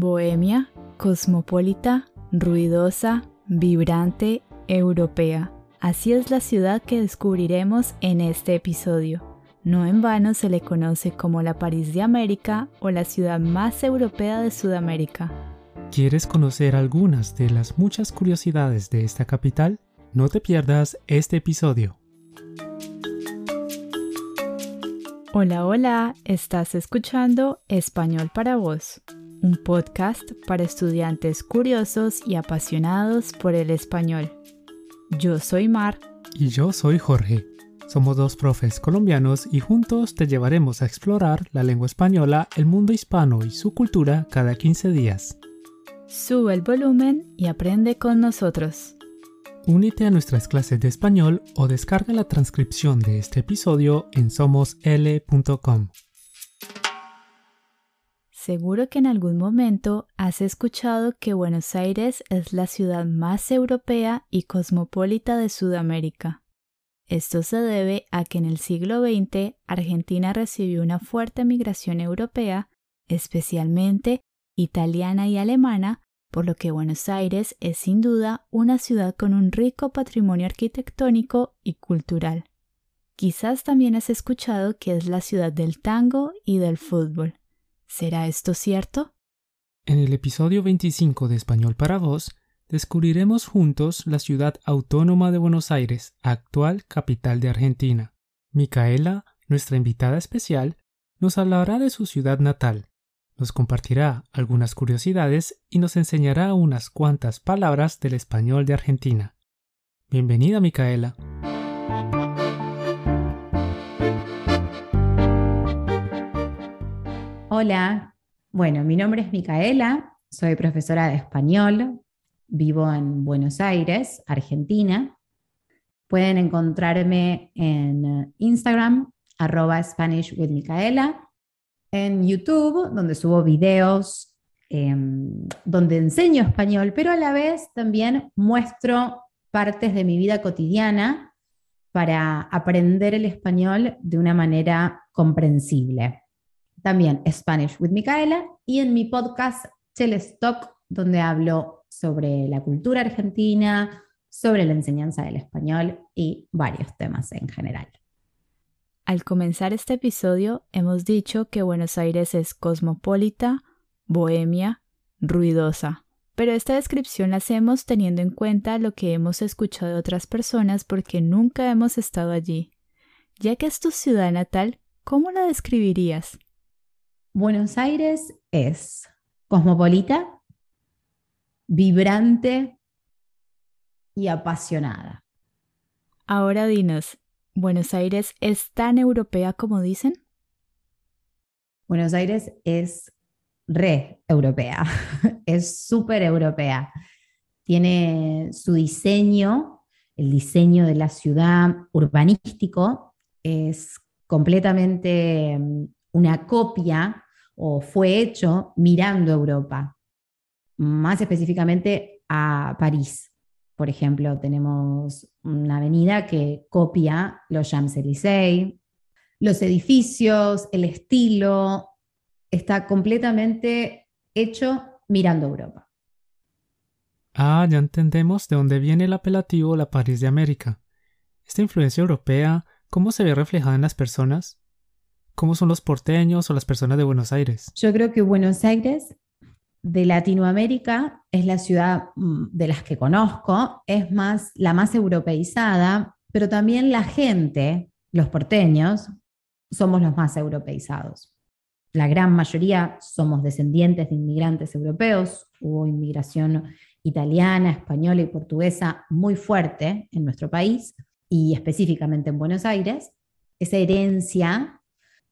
Bohemia, cosmopolita, ruidosa, vibrante, europea. Así es la ciudad que descubriremos en este episodio. No en vano se le conoce como la París de América o la ciudad más europea de Sudamérica. ¿Quieres conocer algunas de las muchas curiosidades de esta capital? No te pierdas este episodio. Hola, hola, estás escuchando Español para vos, un podcast para estudiantes curiosos y apasionados por el español. Yo soy Mar. Y yo soy Jorge. Somos dos profes colombianos y juntos te llevaremos a explorar la lengua española, el mundo hispano y su cultura cada 15 días. Sube el volumen y aprende con nosotros. Únete a nuestras clases de español o descarga la transcripción de este episodio en somosl.com. Seguro que en algún momento has escuchado que Buenos Aires es la ciudad más europea y cosmopolita de Sudamérica. Esto se debe a que en el siglo XX Argentina recibió una fuerte migración europea, especialmente italiana y alemana, por lo que Buenos Aires es sin duda una ciudad con un rico patrimonio arquitectónico y cultural. Quizás también has escuchado que es la ciudad del tango y del fútbol. ¿Será esto cierto? En el episodio 25 de Español para Vos, descubriremos juntos la ciudad autónoma de Buenos Aires, actual capital de Argentina. Micaela, nuestra invitada especial, nos hablará de su ciudad natal, nos compartirá algunas curiosidades y nos enseñará unas cuantas palabras del español de Argentina. Bienvenida, Micaela. Hola, bueno, mi nombre es Micaela, soy profesora de español, vivo en Buenos Aires, Argentina. Pueden encontrarme en Instagram, arroba Spanish with Micaela, en YouTube, donde subo videos, em, donde enseño español, pero a la vez también muestro partes de mi vida cotidiana para aprender el español de una manera comprensible. También Spanish with Micaela y en mi podcast Stock, donde hablo sobre la cultura argentina, sobre la enseñanza del español y varios temas en general. Al comenzar este episodio hemos dicho que Buenos Aires es cosmopolita, bohemia, ruidosa, pero esta descripción la hacemos teniendo en cuenta lo que hemos escuchado de otras personas porque nunca hemos estado allí. Ya que es tu ciudad natal, ¿cómo la describirías? Buenos Aires es cosmopolita, vibrante y apasionada. Ahora dinos, ¿Buenos Aires es tan europea como dicen? Buenos Aires es re europea, es súper europea. Tiene su diseño, el diseño de la ciudad urbanístico, es completamente mm, una copia o fue hecho mirando Europa, más específicamente a París. Por ejemplo, tenemos una avenida que copia los Champs-Élysées, los edificios, el estilo, está completamente hecho mirando Europa. Ah, ya entendemos de dónde viene el apelativo La París de América. Esta influencia europea, ¿cómo se ve reflejada en las personas? ¿Cómo son los porteños o las personas de Buenos Aires? Yo creo que Buenos Aires de Latinoamérica es la ciudad mm, de las que conozco, es más la más europeizada, pero también la gente, los porteños, somos los más europeizados. La gran mayoría somos descendientes de inmigrantes europeos, hubo inmigración italiana, española y portuguesa muy fuerte en nuestro país y específicamente en Buenos Aires. Esa herencia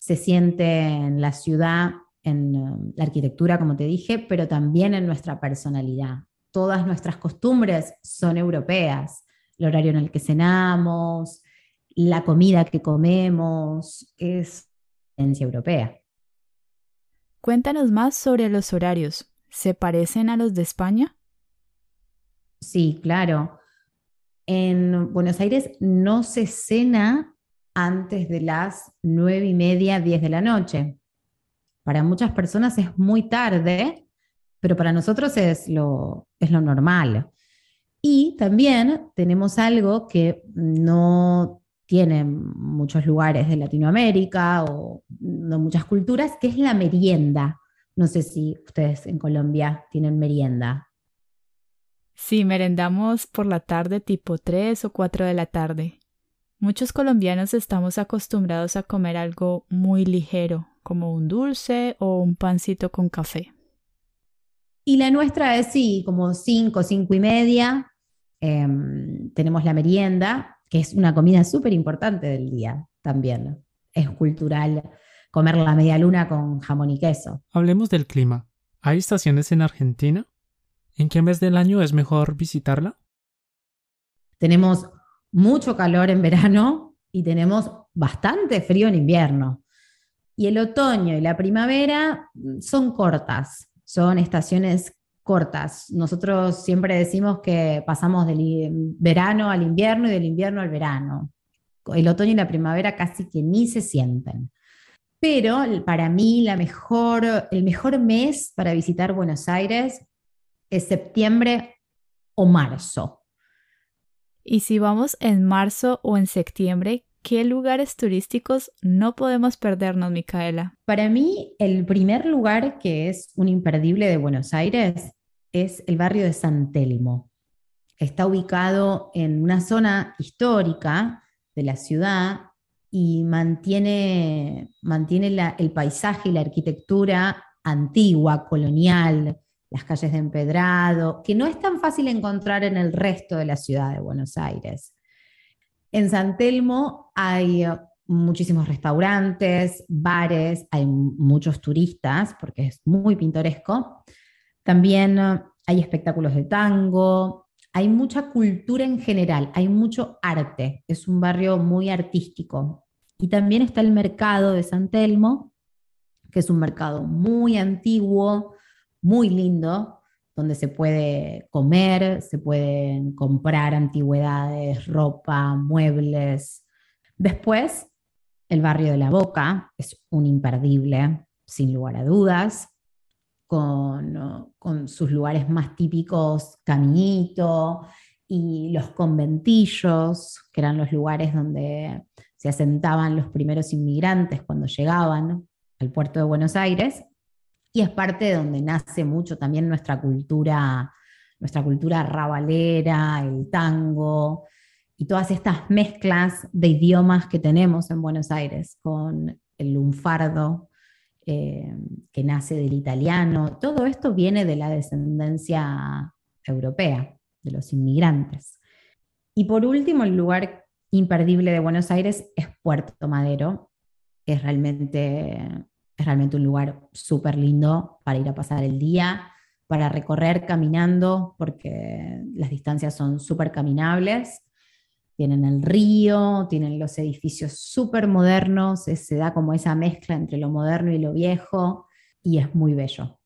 se siente en la ciudad en um, la arquitectura, como te dije, pero también en nuestra personalidad. Todas nuestras costumbres son europeas. El horario en el que cenamos, la comida que comemos, es herencia europea. Cuéntanos más sobre los horarios. ¿Se parecen a los de España? Sí, claro. En Buenos Aires no se cena antes de las nueve y media, diez de la noche. Para muchas personas es muy tarde, pero para nosotros es lo, es lo normal. Y también tenemos algo que no tienen muchos lugares de Latinoamérica o no muchas culturas, que es la merienda. No sé si ustedes en Colombia tienen merienda. Sí, merendamos por la tarde tipo 3 o 4 de la tarde. Muchos colombianos estamos acostumbrados a comer algo muy ligero, como un dulce o un pancito con café. Y la nuestra es sí, como 5, 5 y media. Em, tenemos la merienda, que es una comida súper importante del día también. Es cultural comer la media luna con jamón y queso. Hablemos del clima. ¿Hay estaciones en Argentina? ¿En qué mes del año es mejor visitarla? Tenemos mucho calor en verano y tenemos bastante frío en invierno. Y el otoño y la primavera son cortas, son estaciones cortas. Nosotros siempre decimos que pasamos del verano al invierno y del invierno al verano. El otoño y la primavera casi que ni se sienten. Pero para mí la mejor, el mejor mes para visitar Buenos Aires es septiembre o marzo. Y si vamos en marzo o en septiembre, ¿qué lugares turísticos no podemos perdernos, Micaela? Para mí, el primer lugar que es un imperdible de Buenos Aires es el barrio de San Telmo. Está ubicado en una zona histórica de la ciudad y mantiene, mantiene el paisaje y la arquitectura antigua, colonial, las calles de empedrado, que no es tan fácil encontrar en el resto de la ciudad de Buenos Aires. En San Telmo hay muchísimos restaurantes, bares, hay muchos turistas porque es muy pintoresco. También hay espectáculos de tango, hay mucha cultura en general, hay mucho arte, es un barrio muy artístico. Y también está el mercado de San Telmo, que es un mercado muy antiguo, muy lindo, donde se puede comer, se pueden comprar antigüedades, ropa, muebles. Después, el barrio de la Boca es un imperdible, sin lugar a dudas, con, con sus lugares más típicos, Caminito y los conventillos, que eran los lugares donde se asentaban los primeros inmigrantes cuando llegaban al puerto de Buenos Aires, y es parte de donde nace mucho también nuestra cultura, nuestra cultura rabalera, el tango, y todas estas mezclas de idiomas que tenemos en Buenos Aires, con el lunfardo, eh, que nace del italiano, todo esto viene de la descendencia europea, de los inmigrantes. Y por último, el lugar imperdible de Buenos Aires es Puerto Madero, que es realmente, es realmente un lugar súper lindo para ir a pasar el día, para recorrer caminando, porque las distancias son súper caminables. Tienen el río, tienen los edificios súper modernos, se da como esa mezcla entre lo moderno y lo viejo, y es muy bello.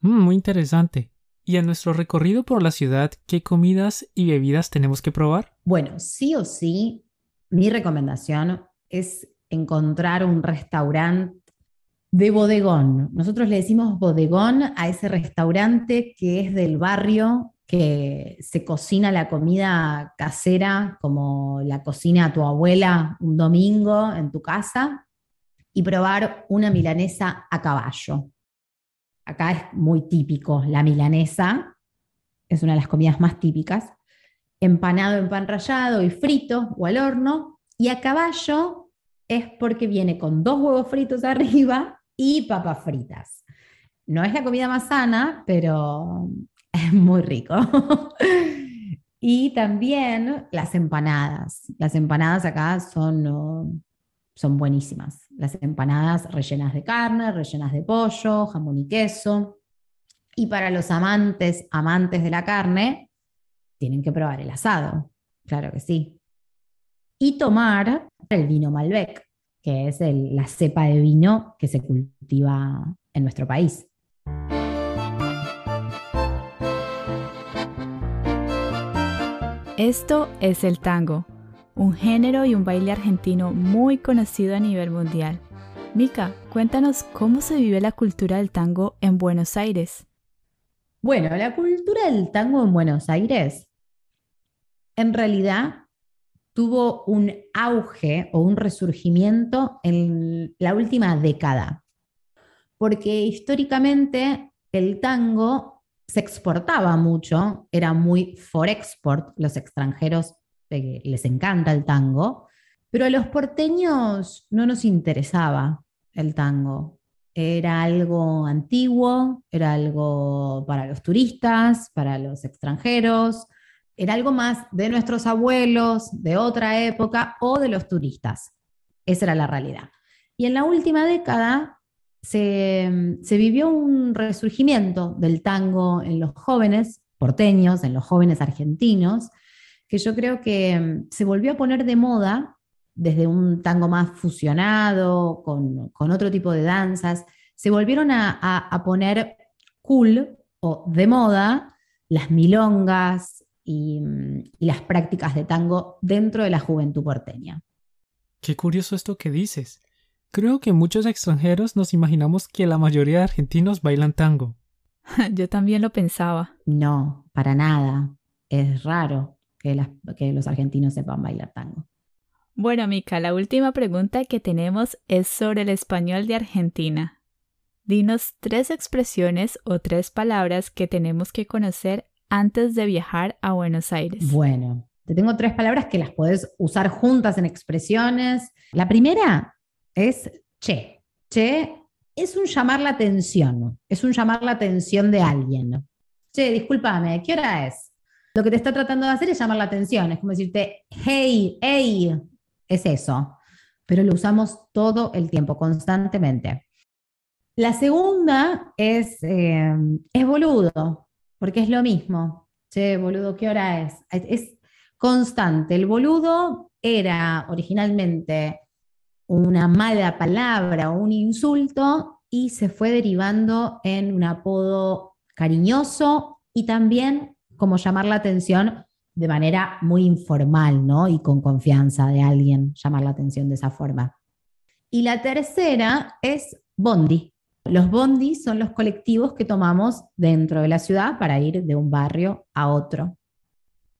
Mm, muy interesante. ¿Y en nuestro recorrido por la ciudad, qué comidas y bebidas tenemos que probar? Bueno, sí o sí, mi recomendación es encontrar un restaurante de bodegón. Nosotros le decimos bodegón a ese restaurante que es del barrio, que se cocina la comida casera como la cocina tu abuela un domingo en tu casa y probar una milanesa a caballo. Acá es muy típico la milanesa, es una de las comidas más típicas empanado en pan rallado y frito o al horno, y a caballo es porque viene con dos huevos fritos arriba y papas fritas. No es la comida más sana, pero es muy rico. y también las empanadas. Las empanadas acá son, son buenísimas. Las empanadas rellenas de carne, rellenas de pollo, jamón y queso. Y para los amantes, amantes de la carne, tienen que probar el asado, claro que sí. Y tomar el vino Malbec, que es la cepa de vino que se cultiva en nuestro país. Esto es el tango, un género y un baile argentino muy conocido a nivel mundial. Mica, cuéntanos cómo se vive la cultura del tango en Buenos Aires. Bueno, la cultura del tango en Buenos Aires en realidad tuvo un auge o un resurgimiento en la última década, porque históricamente el tango se exportaba mucho, era muy for export, los extranjeros eh, les encanta el tango, pero a los porteños no nos interesaba el tango. Era algo antiguo, era algo para los turistas, para los extranjeros, era algo más de nuestros abuelos, de otra época o de los turistas. Esa era la realidad. Y en la última década se, vivió un resurgimiento del tango en los jóvenes porteños, en los jóvenes argentinos, que yo creo que mm, se volvió a poner de moda desde un tango más fusionado, con, otro tipo de danzas, se volvieron a, a, poner cool o de moda las milongas, Mm, y, las prácticas de tango dentro de la juventud porteña. Qué curioso esto que dices. Creo que muchos extranjeros nos imaginamos que la mayoría de argentinos bailan tango. Yo también lo pensaba. No, para nada. Es raro que, que los argentinos sepan bailar tango. Bueno, Mica, la última pregunta que tenemos es sobre el español de Argentina. Dinos tres expresiones o tres palabras que tenemos que conocer antes de viajar a Buenos Aires? Bueno, te tengo tres palabras que las puedes usar juntas en expresiones. La primera es che. Che es un llamar la atención, es un llamar la atención de alguien. Che, discúlpame, ¿qué hora es? Lo que te está tratando de hacer es llamar la atención, es como decirte, hey, hey, es eso. Pero lo usamos todo el tiempo, constantemente. La segunda es, eh, es boludo porque es lo mismo. Che, boludo, ¿qué hora es? Es constante. El boludo era originalmente una mala palabra o un insulto y se fue derivando en un apodo cariñoso y también como llamar la atención de manera muy informal, ¿no? Y con confianza de alguien, llamar la atención de esa forma. Y la tercera es Bondi. Los bondis son los colectivos que tomamos dentro de la ciudad para ir de un barrio a otro.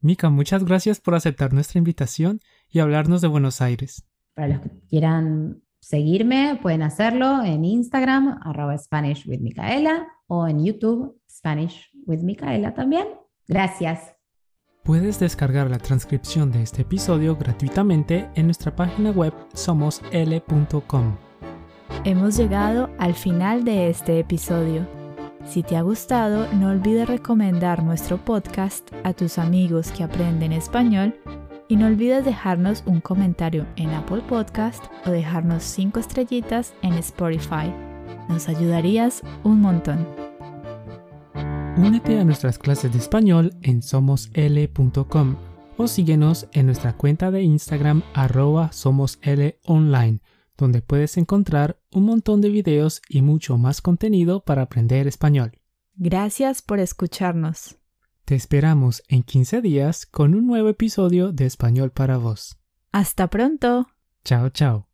Mica, muchas gracias por aceptar nuestra invitación y hablarnos de Buenos Aires. Para los que quieran seguirme, pueden hacerlo en Instagram, arroba Spanish with Micaela, o en YouTube, Spanish with Micaela también. Gracias. Puedes descargar la transcripción de este episodio gratuitamente en nuestra página web somosl.com. Hemos llegado al final de este episodio. Si te ha gustado, no olvides recomendar nuestro podcast a tus amigos que aprenden español y no olvides dejarnos un comentario en Apple Podcast o dejarnos 5 estrellitas en Spotify. Nos ayudarías un montón. Únete a nuestras clases de español en somosl.com o síguenos en nuestra cuenta de Instagram arroba somosl donde puedes encontrar un montón de videos y mucho más contenido para aprender español. Gracias por escucharnos. Te esperamos en 15 días con un nuevo episodio de Español para vos. Hasta pronto. Chao, chao.